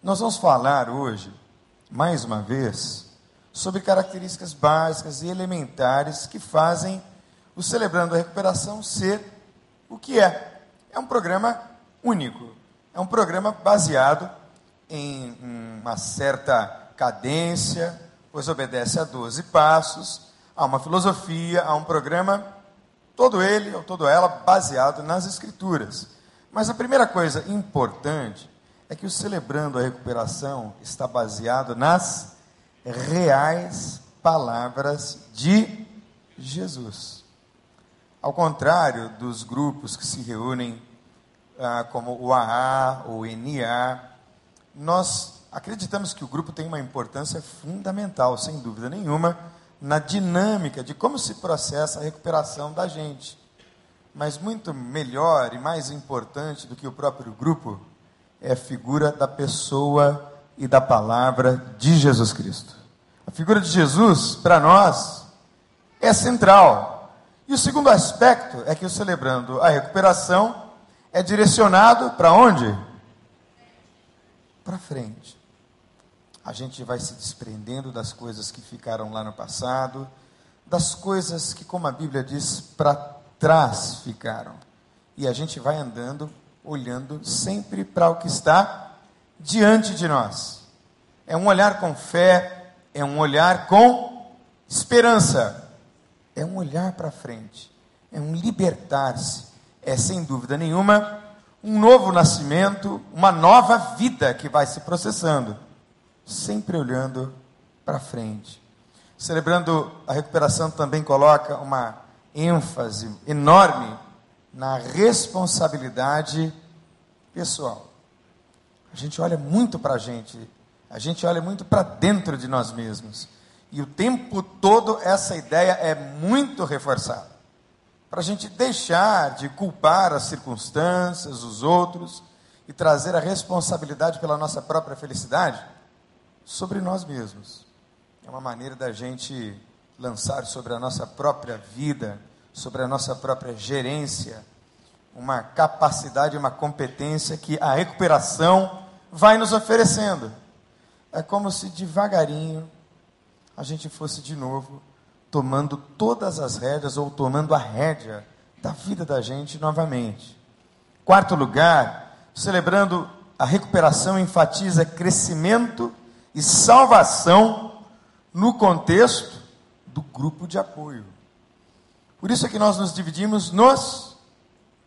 Nós vamos falar hoje, mais uma vez, sobre características básicas e elementares que fazem o Celebrando a Recuperação ser o que é. É um programa único. É um programa baseado em uma certa cadência, pois obedece a 12 passos, há uma filosofia, há um programa, todo ele ou toda ela baseado nas Escrituras. Mas a primeira coisa importante é que o Celebrando a Recuperação está baseado nas reais palavras de Jesus. Ao contrário dos grupos que se reúnem ah, como o AA o NA, nós acreditamos que o grupo tem uma importância fundamental, sem dúvida nenhuma, na dinâmica de como se processa a recuperação da gente. Mas muito melhor e mais importante do que o próprio grupo é a figura da pessoa e da palavra de Jesus Cristo. A figura de Jesus, para nós, é central. E o segundo aspecto é que o celebrando a recuperação é direcionado para onde? Para frente. A gente vai se desprendendo das coisas que ficaram lá no passado, das coisas que, como a Bíblia diz, para trás ficaram. E a gente vai andando, olhando sempre para o que está diante de nós. É um olhar com fé, é um olhar com esperança, é um olhar para frente, é um libertar-se é sem dúvida nenhuma um novo nascimento, uma nova vida que vai se processando, sempre olhando para frente. Celebrando a recuperação também coloca uma ênfase enorme na responsabilidade pessoal. A gente olha muito para a gente, a gente olha muito para dentro de nós mesmos. E o tempo todo essa ideia é muito reforçada para a gente deixar de culpar as circunstâncias, os outros, e trazer a responsabilidade pela nossa própria felicidade sobre nós mesmos. É uma maneira da gente lançar sobre a nossa própria vida, sobre a nossa própria gerência, uma capacidade, uma competência que a recuperação vai nos oferecendo. É como se devagarinho a gente fosse de novo tomando todas as rédeas ou tomando a rédea da vida da gente novamente. Quarto lugar, celebrando a recuperação, enfatiza crescimento e salvação no contexto do grupo de apoio. Por isso é que nós nos dividimos nos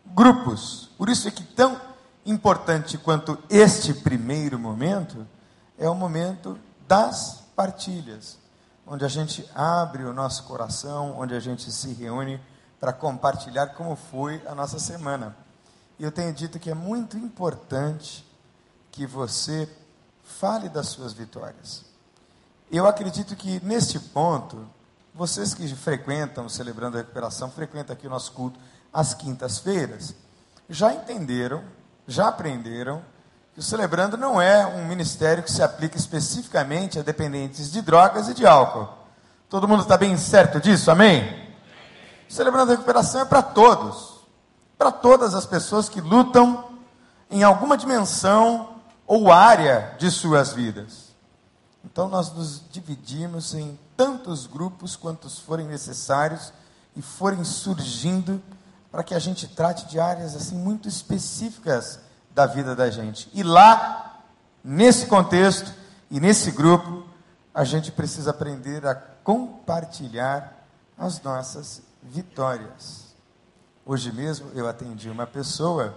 grupos. Por isso é que tão importante quanto este primeiro momento é o momento das partilhas onde a gente abre o nosso coração, onde a gente se reúne para compartilhar como foi a nossa semana. E eu tenho dito que é muito importante que você fale das suas vitórias. Eu acredito que neste ponto, vocês que frequentam Celebrando a Recuperação, frequentam aqui o nosso culto às quintas-feiras, já entenderam, já aprenderam que o Celebrando não é um ministério que se aplica especificamente a dependentes de drogas e de álcool. Todo mundo está bem certo disso? Amém? O Celebrando a Recuperação é para todos. Para todas as pessoas que lutam em alguma dimensão ou área de suas vidas. Então nós nos dividimos em tantos grupos quantos forem necessários e forem surgindo para que a gente trate de áreas assim muito específicas da vida da gente. E lá, nesse contexto e nesse grupo, a gente precisa aprender a compartilhar as nossas vitórias. Hoje mesmo eu atendi uma pessoa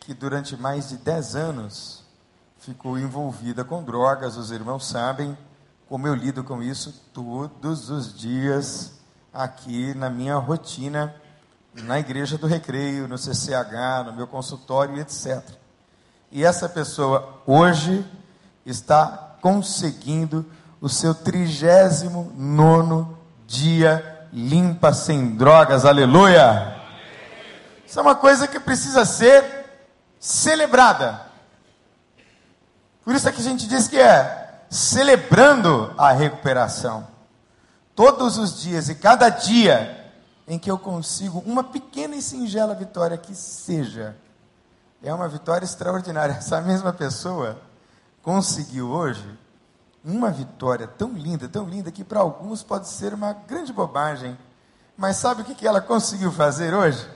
que durante mais de 10 anos ficou envolvida com drogas, os irmãos sabem como eu lido com isso todos os dias aqui na minha rotina, na igreja do recreio, no CCH, no meu consultório, etc. E essa pessoa hoje está conseguindo o seu trigésimo nono dia limpa sem drogas, aleluia! Isso é uma coisa que precisa ser celebrada. Por isso é que a gente diz que é celebrando a recuperação. Todos os dias e cada dia em que eu consigo uma pequena e singela vitória que seja, é uma vitória extraordinária. Essa mesma pessoa conseguiu hoje uma vitória tão linda, tão linda, que para alguns pode ser uma grande bobagem. Mas sabe o que ela conseguiu fazer hoje?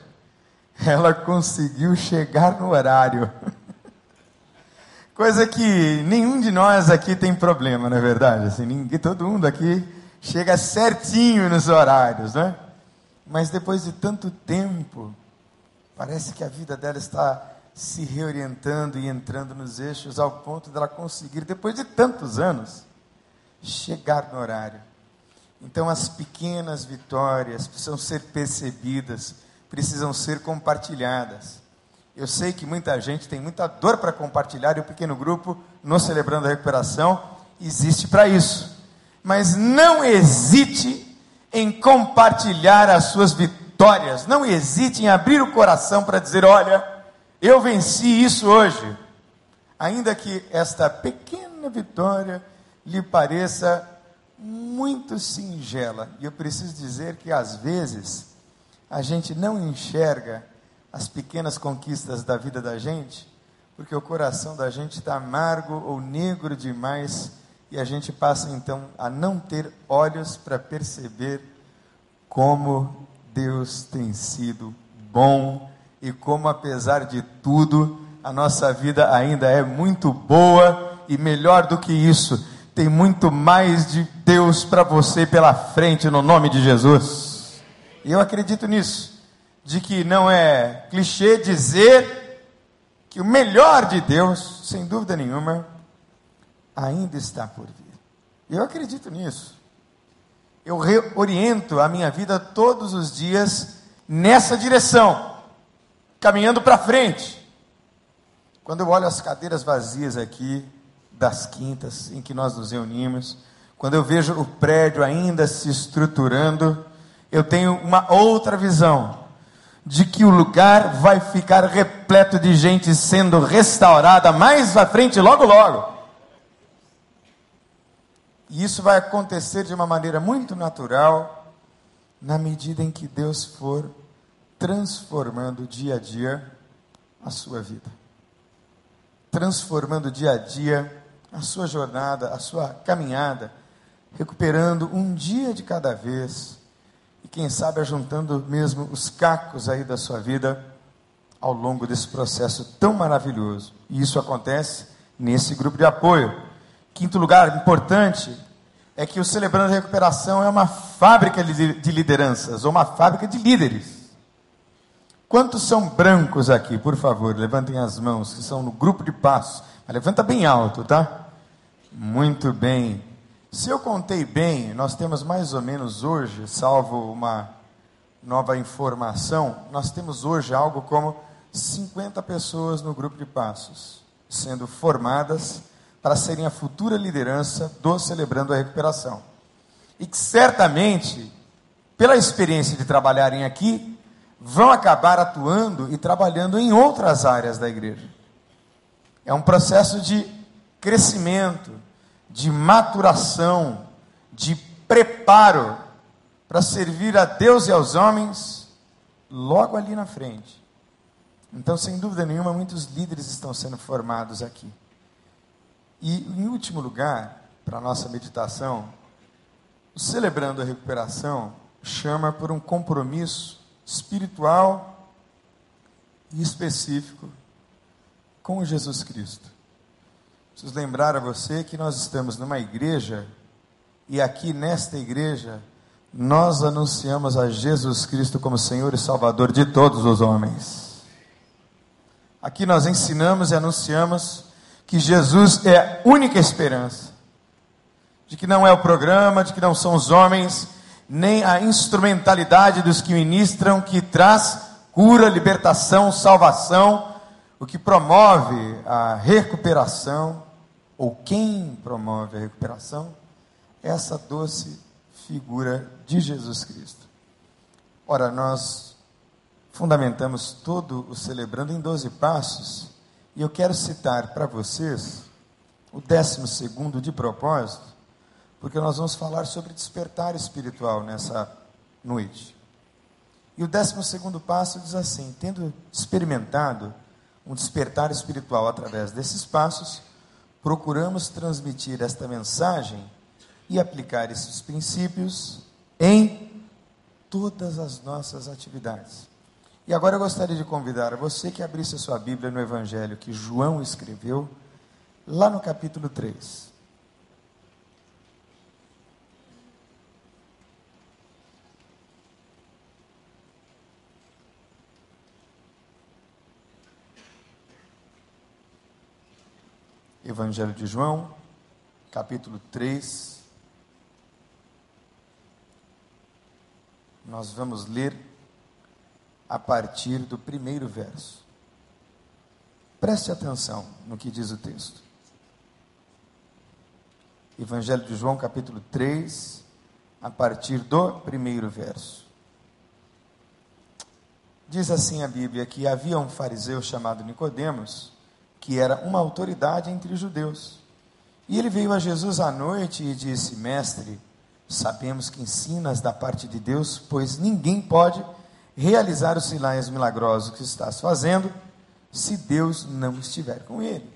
Ela conseguiu chegar no horário. Coisa que nenhum de nós aqui tem problema, não é verdade? Assim, ninguém, todo mundo aqui chega certinho nos horários, né? Mas depois de tanto tempo, parece que a vida dela está se reorientando e entrando nos eixos ao ponto dela conseguir, depois de tantos anos, chegar no horário. Então, as pequenas vitórias precisam ser percebidas, precisam ser compartilhadas. Eu sei que muita gente tem muita dor para compartilhar e o pequeno grupo, no Celebrando a Recuperação, existe para isso. Mas não hesite em compartilhar as suas vitórias, não hesite em abrir o coração para dizer: olha, eu venci isso hoje. Ainda que esta pequena vitória lhe pareça muito singela, e eu preciso dizer que às vezes a gente não enxerga as pequenas conquistas da vida da gente, porque o coração da gente está amargo ou negro demais e a gente passa então a não ter olhos para perceber como Deus tem sido bom e como, apesar de tudo, a nossa vida ainda é muito boa e melhor do que isso, tem muito mais de Deus para você pela frente, no nome de Jesus. E eu acredito nisso, de que não é clichê dizer que o melhor de Deus, sem dúvida nenhuma, ainda está por vir. Eu acredito nisso. Eu reoriento a minha vida todos os dias nessa direção, caminhando para frente. Quando eu olho as cadeiras vazias aqui, das quintas em que nós nos reunimos, quando eu vejo o prédio ainda se estruturando, eu tenho uma outra visão de que o lugar vai ficar repleto de gente sendo restaurada mais à frente, logo, logo. E isso vai acontecer de uma maneira muito natural, na medida em que Deus for transformando dia a dia a sua vida. Transformando dia a dia a sua jornada, a sua caminhada, recuperando um dia de cada vez quem sabe ajuntando mesmo os cacos aí da sua vida ao longo desse processo tão maravilhoso. E isso acontece nesse grupo de apoio. Quinto lugar importante é que o Celebrando a Recuperação é uma fábrica de lideranças, ou uma fábrica de líderes. Quantos são brancos aqui? Por favor, levantem as mãos, que são no grupo de passos. Levanta bem alto, tá? Muito bem. Se eu contei bem, nós temos mais ou menos hoje, salvo uma nova informação, nós temos hoje algo como 50 pessoas no grupo de passos, sendo formadas para serem a futura liderança do Celebrando a Recuperação. E que certamente, pela experiência de trabalharem aqui, vão acabar atuando e trabalhando em outras áreas da igreja. É um processo de crescimento, de maturação, de preparo para servir a Deus e aos homens logo ali na frente. Então, sem dúvida nenhuma, muitos líderes estão sendo formados aqui. E, em último lugar, para a nossa meditação, celebrando a recuperação, chama por um compromisso espiritual e específico com Jesus Cristo. Preciso lembrar a você que nós estamos numa igreja e aqui nesta igreja nós anunciamos a Jesus Cristo como Senhor e Salvador de todos os homens. Aqui nós ensinamos e anunciamos que Jesus é a única esperança, de que não é o programa, de que não são os homens, nem a instrumentalidade dos que ministram que traz cura, libertação, salvação o que promove a recuperação, ou quem promove a recuperação, essa doce figura de Jesus Cristo. Ora, nós fundamentamos todo o celebrando em 12 passos, e eu quero citar para vocês o décimo segundo de propósito, porque nós vamos falar sobre despertar espiritual nessa noite. E o décimo segundo passo diz assim: tendo experimentado um despertar espiritual através desses passos, procuramos transmitir esta mensagem e aplicar esses princípios em todas as nossas atividades. E agora eu gostaria de convidar você que abrisse a sua Bíblia no Evangelho que João escreveu, lá no capítulo 3. Evangelho de João, capítulo 3. Nós vamos ler a partir do primeiro verso. Preste atenção no que diz o texto. Evangelho de João, capítulo 3, a partir do primeiro verso. Diz assim a Bíblia que havia um fariseu chamado Nicodemos, que era uma autoridade entre os judeus. E ele veio a Jesus à noite e disse: Mestre, sabemos que ensinas da parte de Deus, pois ninguém pode realizar os sinais milagrosos que estás fazendo se Deus não estiver com ele.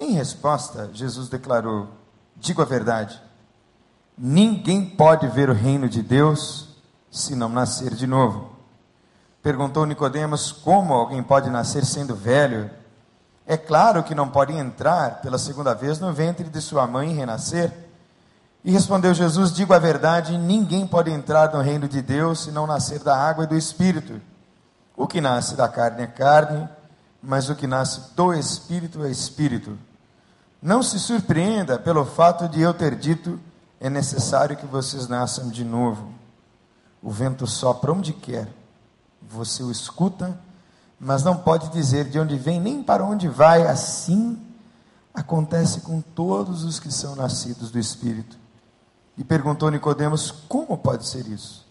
Em resposta, Jesus declarou: Digo a verdade, ninguém pode ver o reino de Deus se não nascer de novo. Perguntou Nicodemos: Como alguém pode nascer sendo velho? É claro que não pode entrar pela segunda vez no ventre de sua mãe e renascer. E respondeu Jesus: Digo a verdade, ninguém pode entrar no reino de Deus se não nascer da água e do espírito. O que nasce da carne é carne, mas o que nasce do espírito é espírito. Não se surpreenda pelo fato de eu ter dito: é necessário que vocês nasçam de novo. O vento sopra onde quer, você o escuta mas não pode dizer de onde vem nem para onde vai. Assim acontece com todos os que são nascidos do Espírito. E perguntou Nicodemos: Como pode ser isso?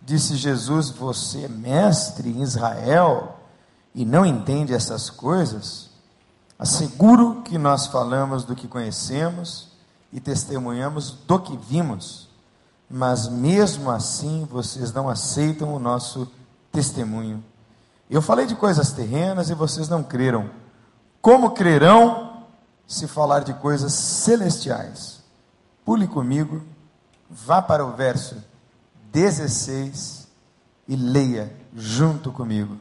Disse Jesus: Você é mestre em Israel e não entende essas coisas? Asseguro que nós falamos do que conhecemos e testemunhamos do que vimos, mas mesmo assim vocês não aceitam o nosso testemunho. Eu falei de coisas terrenas e vocês não creram. Como crerão se falar de coisas celestiais? Pule comigo, vá para o verso 16 e leia junto comigo.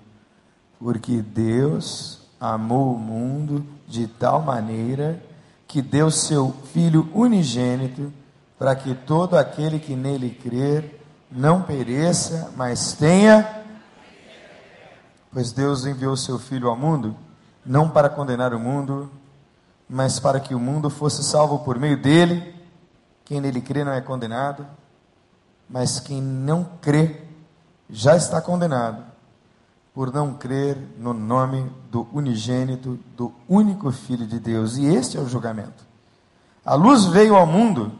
Porque Deus amou o mundo de tal maneira que deu seu Filho unigênito para que todo aquele que nele crer não pereça, mas tenha Pois Deus enviou seu Filho ao mundo, não para condenar o mundo, mas para que o mundo fosse salvo por meio dele. Quem nele crê não é condenado, mas quem não crê já está condenado, por não crer no nome do unigênito, do único Filho de Deus. E este é o julgamento. A luz veio ao mundo,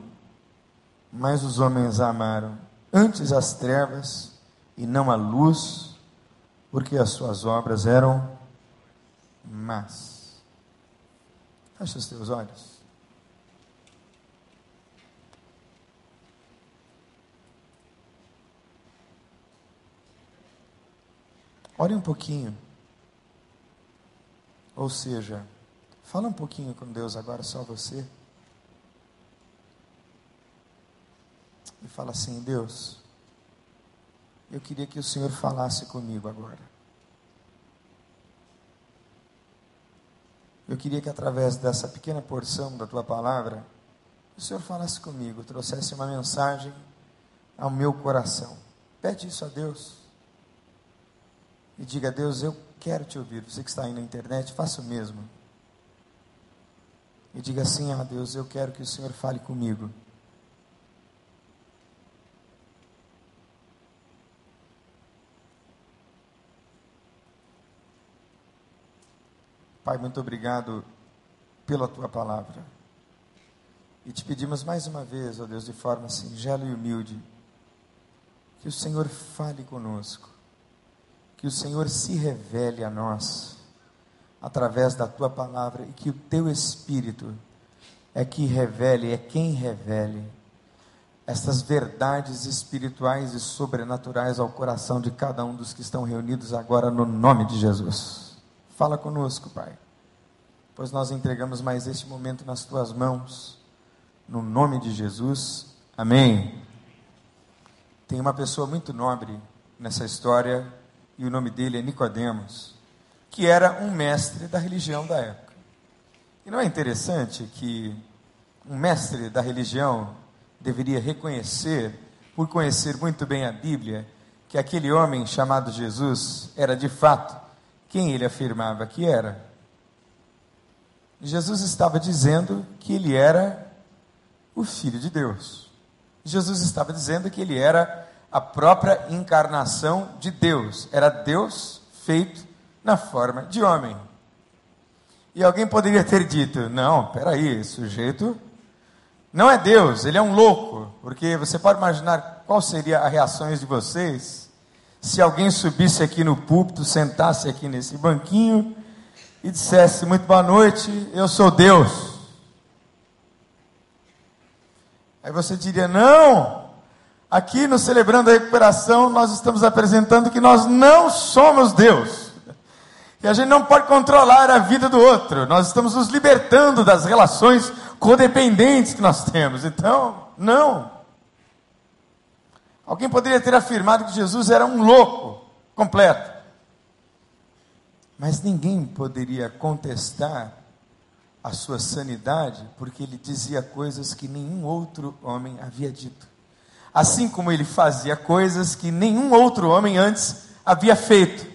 mas os homens amaram antes as trevas e não a luz porque as suas obras eram más. Feche os teus olhos. Ore um pouquinho. Ou seja, fala um pouquinho com Deus agora, só você. E fala assim: Deus, eu queria que o Senhor falasse comigo agora. Eu queria que através dessa pequena porção da tua palavra, o Senhor falasse comigo, trouxesse uma mensagem ao meu coração. Pede isso a Deus. E diga a Deus, eu quero te ouvir. Você que está aí na internet, faça o mesmo. E diga assim a Deus, eu quero que o Senhor fale comigo. Pai, muito obrigado pela tua palavra. E te pedimos mais uma vez, ó Deus, de forma singela e humilde, que o Senhor fale conosco, que o Senhor se revele a nós através da tua palavra e que o teu Espírito é que revele, é quem revele estas verdades espirituais e sobrenaturais ao coração de cada um dos que estão reunidos agora no nome de Jesus. Fala conosco, Pai. pois nós entregamos mais este momento nas tuas mãos, no nome de Jesus. Amém. Tem uma pessoa muito nobre nessa história e o nome dele é Nicodemos, que era um mestre da religião da época. E não é interessante que um mestre da religião deveria reconhecer, por conhecer muito bem a Bíblia, que aquele homem chamado Jesus era de fato quem ele afirmava que era? Jesus estava dizendo que ele era o Filho de Deus. Jesus estava dizendo que ele era a própria encarnação de Deus, era Deus feito na forma de homem. E alguém poderia ter dito: não, peraí, sujeito não é Deus, ele é um louco, porque você pode imaginar qual seria a reação de vocês se alguém subisse aqui no púlpito, sentasse aqui nesse banquinho e dissesse: Muito boa noite, eu sou Deus. Aí você diria: Não, aqui no Celebrando a Recuperação, nós estamos apresentando que nós não somos Deus. E a gente não pode controlar a vida do outro. Nós estamos nos libertando das relações codependentes que nós temos. Então, não. Alguém poderia ter afirmado que Jesus era um louco completo. Mas ninguém poderia contestar a sua sanidade, porque ele dizia coisas que nenhum outro homem havia dito. Assim como ele fazia coisas que nenhum outro homem antes havia feito.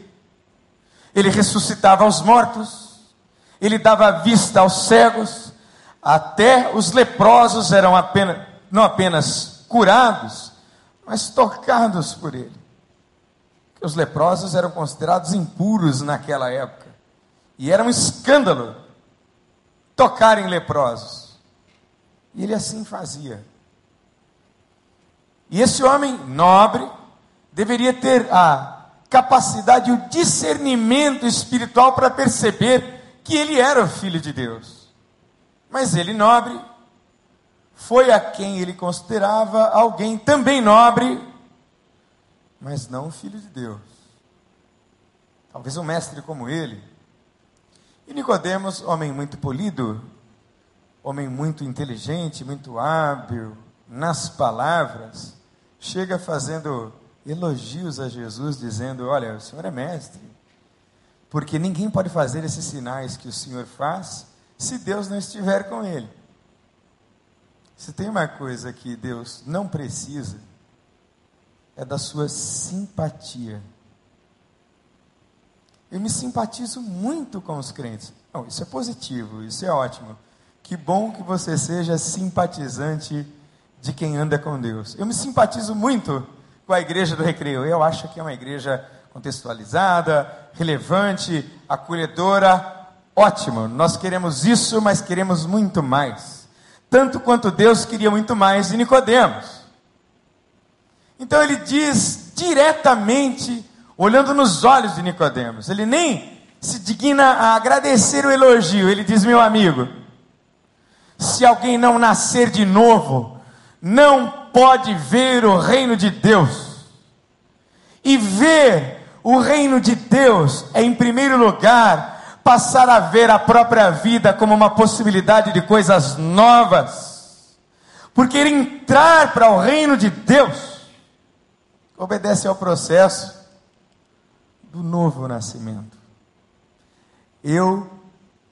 Ele ressuscitava os mortos, ele dava vista aos cegos, até os leprosos eram apenas, não apenas curados, mas tocados por ele. Os leprosos eram considerados impuros naquela época, e era um escândalo tocar em leprosos. E ele assim fazia. E esse homem nobre deveria ter a capacidade o discernimento espiritual para perceber que ele era o filho de Deus. Mas ele, nobre, foi a quem ele considerava alguém também nobre, mas não filho de Deus. Talvez um mestre como ele. E Nicodemos, homem muito polido, homem muito inteligente, muito hábil nas palavras, chega fazendo elogios a Jesus, dizendo: Olha, o Senhor é mestre, porque ninguém pode fazer esses sinais que o Senhor faz se Deus não estiver com ele. Se tem uma coisa que Deus não precisa, é da sua simpatia. Eu me simpatizo muito com os crentes. Não, isso é positivo, isso é ótimo. Que bom que você seja simpatizante de quem anda com Deus. Eu me simpatizo muito com a igreja do recreio. Eu acho que é uma igreja contextualizada, relevante, acolhedora, Ótimo, nós queremos isso, mas queremos muito mais. Tanto quanto Deus queria muito mais de Nicodemos. Então ele diz diretamente, olhando nos olhos de Nicodemos, ele nem se digna a agradecer o elogio, ele diz: "Meu amigo, se alguém não nascer de novo, não pode ver o reino de Deus. E ver o reino de Deus é, em primeiro lugar, passar a ver a própria vida como uma possibilidade de coisas novas, porque entrar para o reino de Deus obedece ao processo do novo nascimento. Eu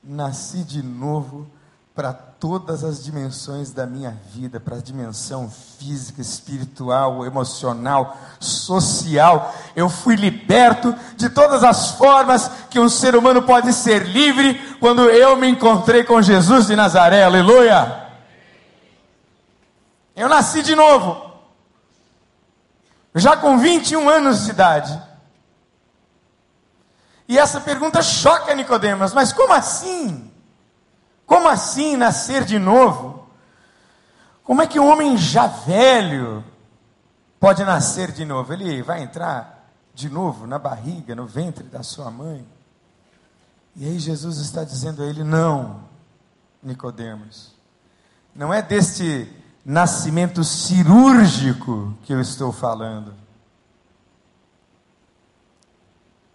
nasci de novo para todas as dimensões da minha vida, para a dimensão física, espiritual, emocional, social. Eu fui liberto de todas as formas que um ser humano pode ser livre quando eu me encontrei com Jesus de Nazaré. Aleluia! Eu nasci de novo. Já com 21 anos de idade. E essa pergunta choca Nicodemos, mas como assim? Como assim nascer de novo? Como é que um homem já velho pode nascer de novo? Ele vai entrar de novo na barriga, no ventre da sua mãe. E aí Jesus está dizendo a ele: "Não, Nicodemos. Não é deste nascimento cirúrgico que eu estou falando.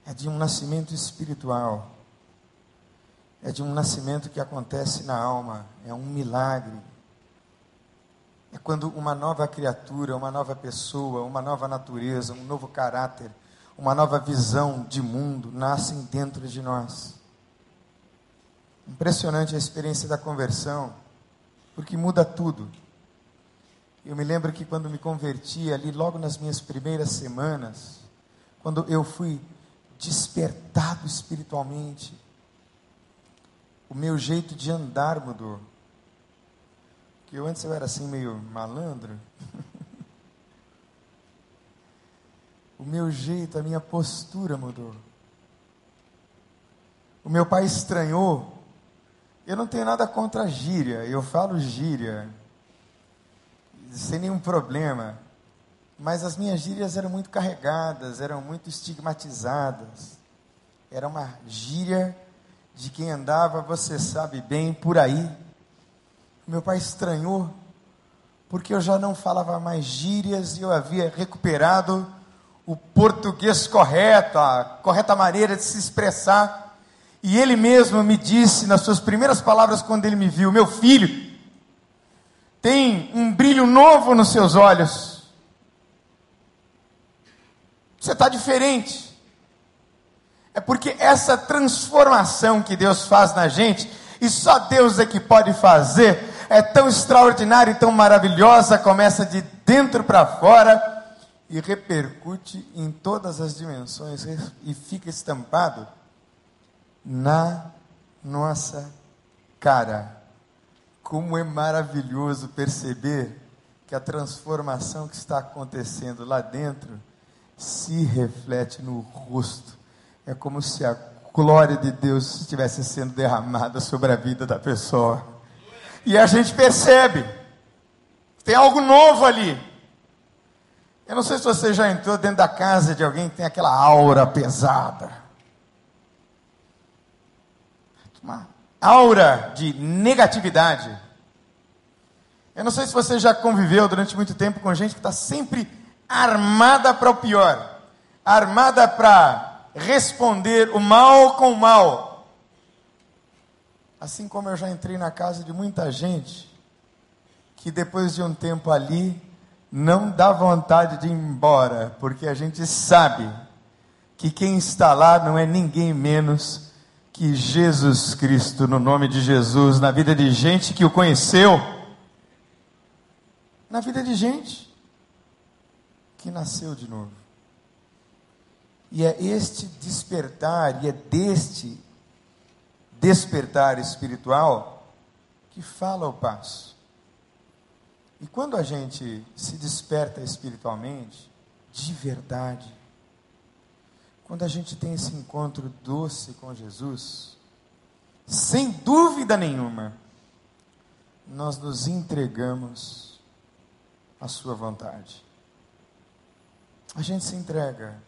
É de um nascimento espiritual. É de um nascimento que acontece na alma, é um milagre. É quando uma nova criatura, uma nova pessoa, uma nova natureza, um novo caráter, uma nova visão de mundo nascem dentro de nós. Impressionante a experiência da conversão, porque muda tudo. Eu me lembro que quando me converti ali, logo nas minhas primeiras semanas, quando eu fui despertado espiritualmente, o meu jeito de andar mudou. Porque eu antes eu era assim meio malandro. o meu jeito, a minha postura mudou. O meu pai estranhou. Eu não tenho nada contra a gíria, eu falo gíria, sem nenhum problema. Mas as minhas gírias eram muito carregadas, eram muito estigmatizadas. Era uma gíria de quem andava, você sabe bem, por aí. Meu pai estranhou, porque eu já não falava mais gírias e eu havia recuperado o português correto, a correta maneira de se expressar. E ele mesmo me disse nas suas primeiras palavras quando ele me viu: Meu filho, tem um brilho novo nos seus olhos. Você está diferente. É porque essa transformação que Deus faz na gente, e só Deus é que pode fazer, é tão extraordinária e tão maravilhosa, começa de dentro para fora e repercute em todas as dimensões e fica estampado na nossa cara. Como é maravilhoso perceber que a transformação que está acontecendo lá dentro se reflete no rosto é como se a glória de Deus estivesse sendo derramada sobre a vida da pessoa. E a gente percebe, tem algo novo ali. Eu não sei se você já entrou dentro da casa de alguém que tem aquela aura pesada. Uma aura de negatividade. Eu não sei se você já conviveu durante muito tempo com gente que está sempre armada para o pior, armada para responder o mal com o mal. Assim como eu já entrei na casa de muita gente, que depois de um tempo ali, não dá vontade de ir embora, porque a gente sabe que quem está lá não é ninguém menos que Jesus Cristo, no nome de Jesus, na vida de gente que o conheceu, na vida de gente que nasceu de novo. E é este despertar, e é deste despertar espiritual que fala o passo. E quando a gente se desperta espiritualmente, de verdade, quando a gente tem esse encontro doce com Jesus, sem dúvida nenhuma, nós nos entregamos à Sua vontade. A gente se entrega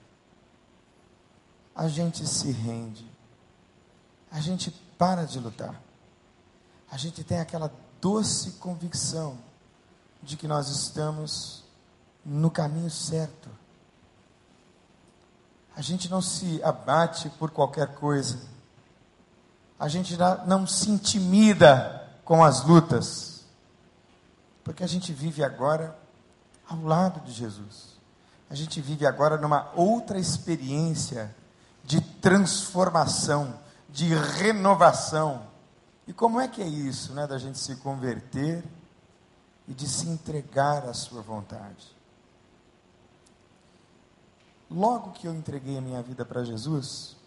a gente se rende, a gente para de lutar, a gente tem aquela doce convicção de que nós estamos no caminho certo. A gente não se abate por qualquer coisa, a gente não se intimida com as lutas, porque a gente vive agora ao lado de Jesus. A gente vive agora numa outra experiência de transformação, de renovação. E como é que é isso, né, da gente se converter e de se entregar à sua vontade? Logo que eu entreguei a minha vida para Jesus,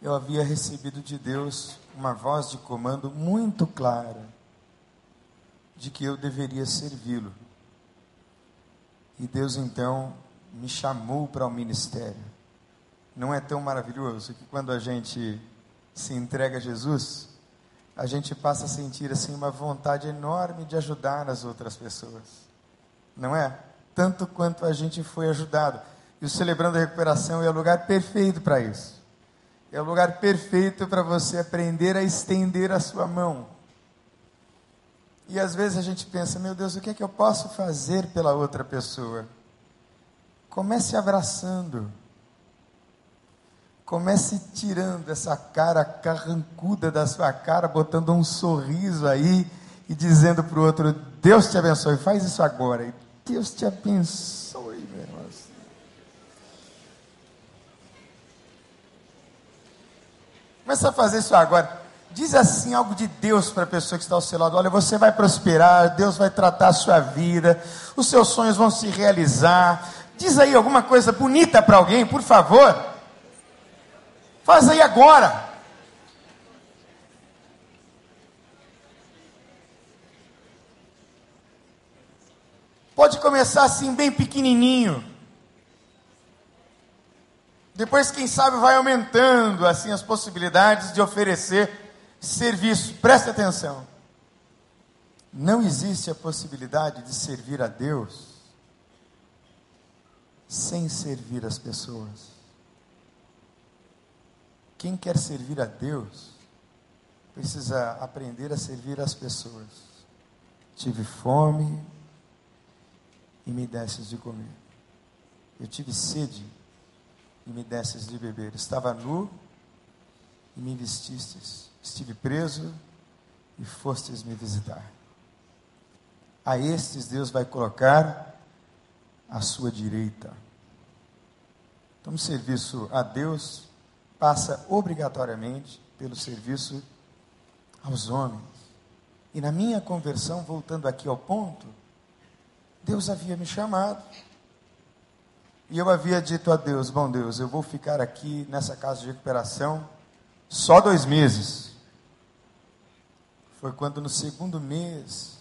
eu havia recebido de Deus uma voz de comando muito clara de que eu deveria servi-lo. E Deus então me chamou para o ministério. Não é tão maravilhoso que quando a gente se entrega a Jesus, a gente passa a sentir assim uma vontade enorme de ajudar as outras pessoas. Não é? Tanto quanto a gente foi ajudado. E o Celebrando a Recuperação é o lugar perfeito para isso. É o lugar perfeito para você aprender a estender a sua mão. E às vezes a gente pensa, meu Deus, o que é que eu posso fazer pela outra pessoa? Comece abraçando. Comece tirando essa cara carrancuda da sua cara, botando um sorriso aí e dizendo para o outro: Deus te abençoe, faz isso agora. E Deus te abençoe, meu irmão. Começa a fazer isso agora. Diz assim algo de Deus para a pessoa que está ao seu lado: olha, você vai prosperar, Deus vai tratar a sua vida, os seus sonhos vão se realizar. Diz aí alguma coisa bonita para alguém, por favor. Faz aí agora. Pode começar assim, bem pequenininho. Depois, quem sabe, vai aumentando assim as possibilidades de oferecer serviço. Preste atenção. Não existe a possibilidade de servir a Deus sem servir as pessoas. Quem quer servir a Deus precisa aprender a servir as pessoas. Tive fome e me desses de comer. Eu tive sede e me desses de beber. Estava nu e me vestistes estive preso e fostes me visitar. A estes Deus vai colocar à sua direita. Então, o serviço a Deus passa obrigatoriamente pelo serviço aos homens. E na minha conversão, voltando aqui ao ponto, Deus havia me chamado. E eu havia dito a Deus: Bom Deus, eu vou ficar aqui nessa casa de recuperação só dois meses foi quando no segundo mês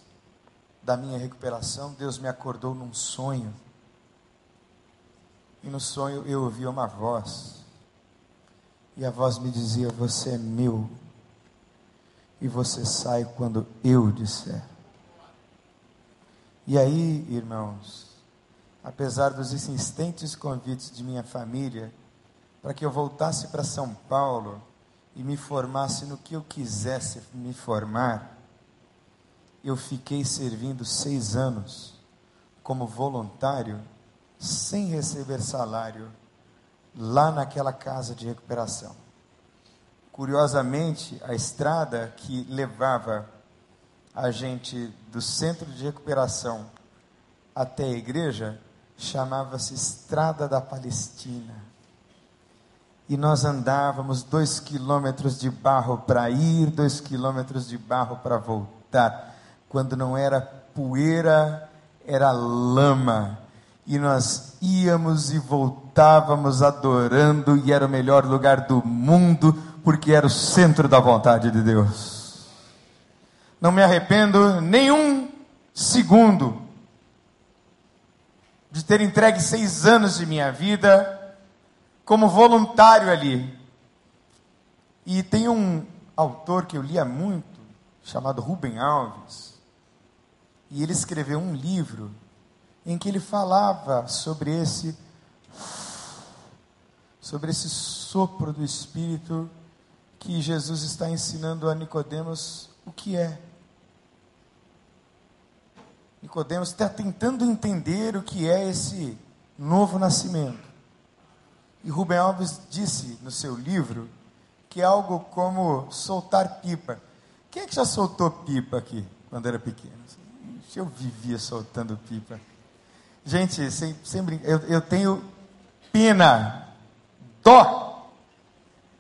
da minha recuperação, Deus me acordou num sonho. E no sonho eu ouvi uma voz. E a voz me dizia: Você é meu. E você sai quando eu disser. E aí, irmãos, apesar dos insistentes convites de minha família para que eu voltasse para São Paulo, e me formasse no que eu quisesse me formar, eu fiquei servindo seis anos como voluntário, sem receber salário, lá naquela casa de recuperação. Curiosamente, a estrada que levava a gente do centro de recuperação até a igreja chamava-se Estrada da Palestina e nós andávamos dois quilômetros de barro para ir, dois quilômetros de barro para voltar. Quando não era poeira, era lama. E nós íamos e voltávamos adorando, e era o melhor lugar do mundo, porque era o centro da vontade de Deus. Não me arrependo nenhum segundo de ter entregue seis anos de minha vida como voluntário ali. E tem um autor que eu lia muito, chamado Rubem Alves, e ele escreveu um livro em que ele falava sobre esse sobre esse sopro do espírito que Jesus está ensinando a Nicodemos o que é. Nicodemos está tentando entender o que é esse novo nascimento. E Rubem Alves disse no seu livro que é algo como soltar pipa. Quem é que já soltou pipa aqui quando era pequeno? Eu vivia soltando pipa. Gente, sem, sem eu, eu tenho pena, dó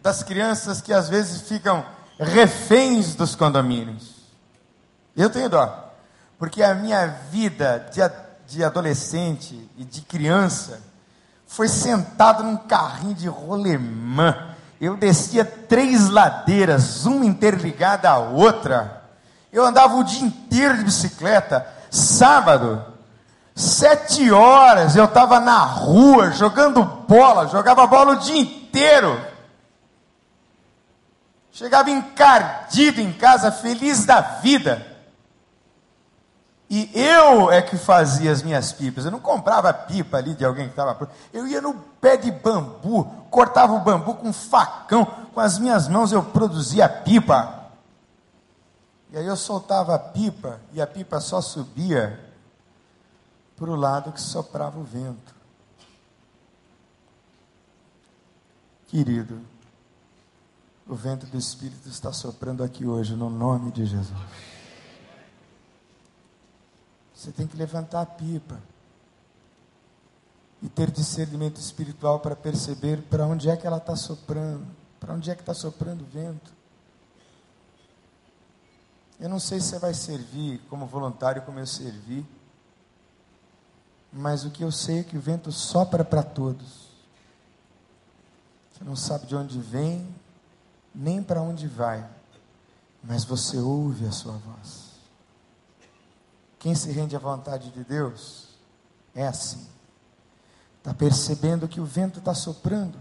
das crianças que às vezes ficam reféns dos condomínios. Eu tenho dó, porque a minha vida de, de adolescente e de criança foi sentado num carrinho de rolemã. Eu descia três ladeiras, uma interligada à outra. Eu andava o dia inteiro de bicicleta. Sábado, sete horas, eu estava na rua jogando bola, jogava bola o dia inteiro. Chegava encardido em casa, feliz da vida. E eu é que fazia as minhas pipas. Eu não comprava pipa ali de alguém que estava. Eu ia no pé de bambu, cortava o bambu com um facão, com as minhas mãos eu produzia pipa. E aí eu soltava a pipa e a pipa só subia para o lado que soprava o vento. Querido, o vento do Espírito está soprando aqui hoje, no nome de Jesus. Você tem que levantar a pipa e ter discernimento espiritual para perceber para onde é que ela está soprando, para onde é que está soprando o vento. Eu não sei se você vai servir como voluntário como eu servi, mas o que eu sei é que o vento sopra para todos. Você não sabe de onde vem, nem para onde vai, mas você ouve a sua voz. Quem se rende à vontade de Deus é assim. Está percebendo que o vento está soprando,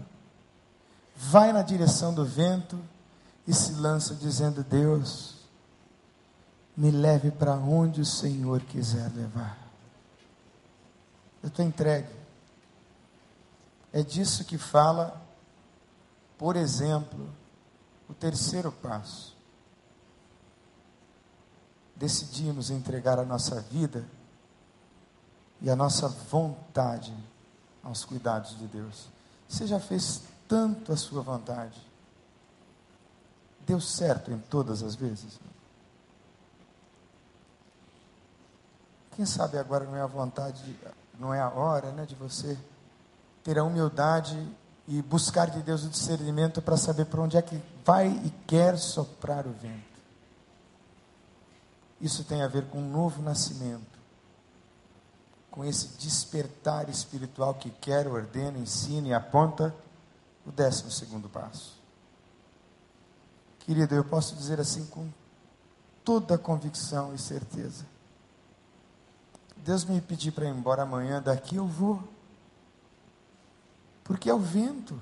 vai na direção do vento e se lança dizendo: Deus, me leve para onde o Senhor quiser levar. Eu estou entregue. É disso que fala, por exemplo, o terceiro passo. Decidimos entregar a nossa vida e a nossa vontade aos cuidados de Deus. Você já fez tanto a sua vontade. Deu certo em todas as vezes? Quem sabe agora não é a vontade, não é a hora, né, de você ter a humildade e buscar de Deus o discernimento para saber para onde é que vai e quer soprar o vento. Isso tem a ver com um novo nascimento, com esse despertar espiritual que quer, ordena, ensina e aponta o décimo segundo passo. Querido, eu posso dizer assim com toda convicção e certeza. Deus me pedir para ir embora amanhã, daqui eu vou. Porque é o vento.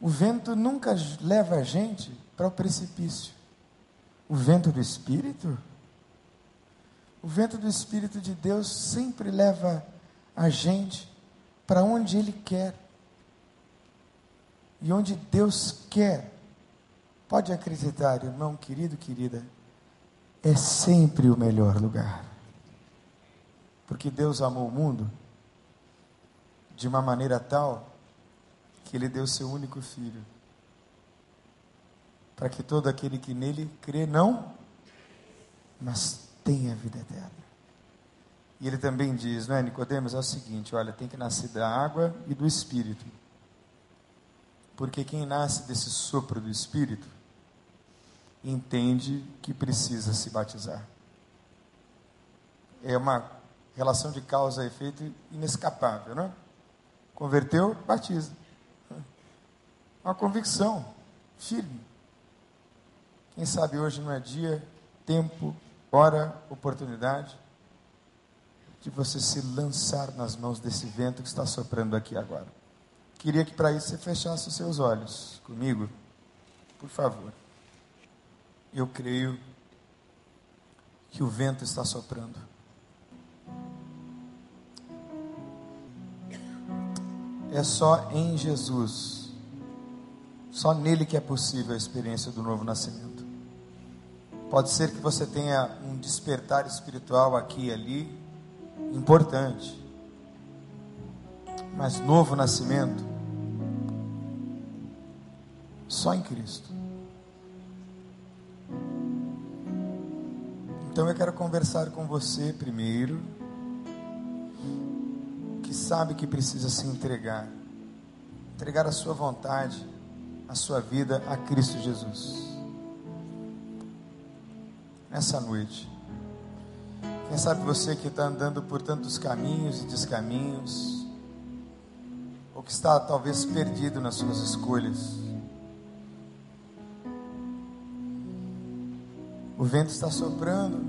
O vento nunca leva a gente para o precipício. O vento do Espírito, o vento do Espírito de Deus sempre leva a gente para onde Ele quer. E onde Deus quer, pode acreditar, irmão querido, querida, é sempre o melhor lugar. Porque Deus amou o mundo de uma maneira tal que ele deu seu único filho, para que todo aquele que nele crê não, mas tenha vida eterna. E ele também diz, não é, Nicodemos, é o seguinte, olha, tem que nascer da água e do espírito. Porque quem nasce desse sopro do espírito entende que precisa se batizar. É uma relação de causa e efeito inescapável, não é? Converteu, batiza. Uma convicção firme. Quem sabe hoje não é dia, tempo, hora, oportunidade de você se lançar nas mãos desse vento que está soprando aqui agora. Queria que para isso você fechasse os seus olhos comigo, por favor. Eu creio que o vento está soprando. é só em Jesus. Só nele que é possível a experiência do novo nascimento. Pode ser que você tenha um despertar espiritual aqui e ali, importante. Mas novo nascimento, só em Cristo. Então eu quero conversar com você primeiro que sabe que precisa se entregar, entregar a sua vontade, a sua vida a Cristo Jesus. Nessa noite, quem sabe você que está andando por tantos caminhos e descaminhos, ou que está talvez perdido nas suas escolhas, o vento está soprando,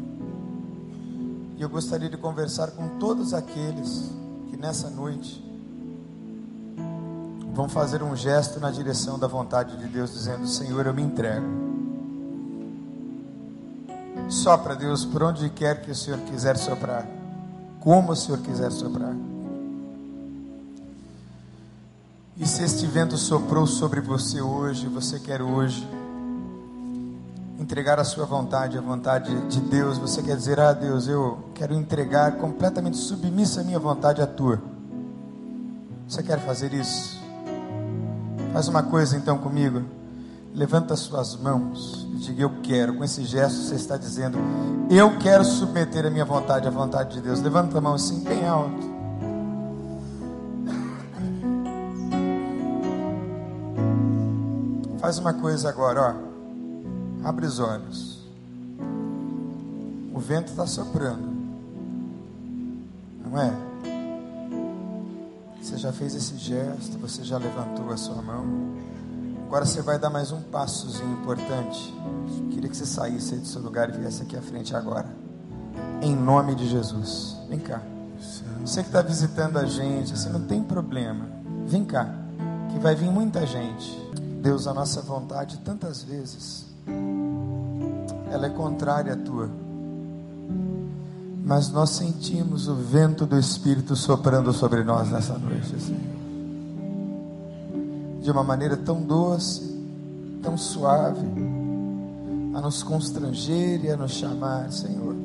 e eu gostaria de conversar com todos aqueles nessa noite vão fazer um gesto na direção da vontade de Deus, dizendo: Senhor, eu me entrego. Sopra, Deus, por onde quer que o Senhor quiser soprar, como o Senhor quiser soprar. E se este vento soprou sobre você hoje, você quer hoje entregar a sua vontade, a vontade de Deus, você quer dizer, ah Deus, eu quero entregar completamente submissa a minha vontade à tua. Você quer fazer isso? Faz uma coisa então comigo. Levanta suas mãos e diga: Eu quero. Com esse gesto você está dizendo: Eu quero submeter a minha vontade à vontade de Deus. Levanta a mão assim, bem alto. Faz uma coisa agora, ó. Abre os olhos. O vento está soprando. Não é? Você já fez esse gesto, você já levantou a sua mão. Agora você vai dar mais um passozinho importante. Queria que você saísse do seu lugar e viesse aqui à frente agora. Em nome de Jesus. Vem cá. Você que está visitando a gente, você não tem problema. Vem cá. Que vai vir muita gente. Deus, a nossa vontade, tantas vezes, ela é contrária à tua. Mas nós sentimos o vento do Espírito soprando sobre nós nessa noite, Senhor de uma maneira tão doce, tão suave, a nos constranger e a nos chamar, Senhor,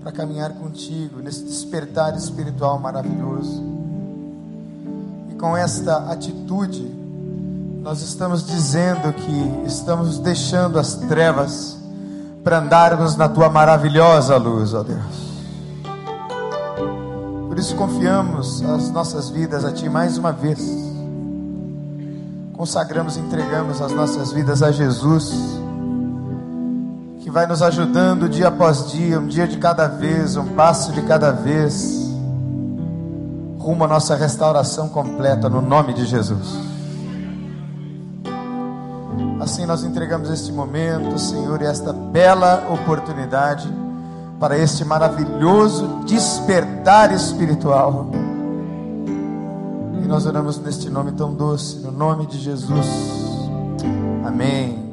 para caminhar contigo nesse despertar espiritual maravilhoso. E com esta atitude, nós estamos dizendo que estamos deixando as trevas para andarmos na tua maravilhosa luz, ó Deus. Por isso confiamos as nossas vidas a Ti mais uma vez consagramos, entregamos as nossas vidas a Jesus, que vai nos ajudando dia após dia, um dia de cada vez, um passo de cada vez, rumo à nossa restauração completa, no nome de Jesus. Assim nós entregamos este momento, Senhor, e esta bela oportunidade para este maravilhoso despertar espiritual e nós oramos neste nome tão doce, no nome de Jesus. Amém.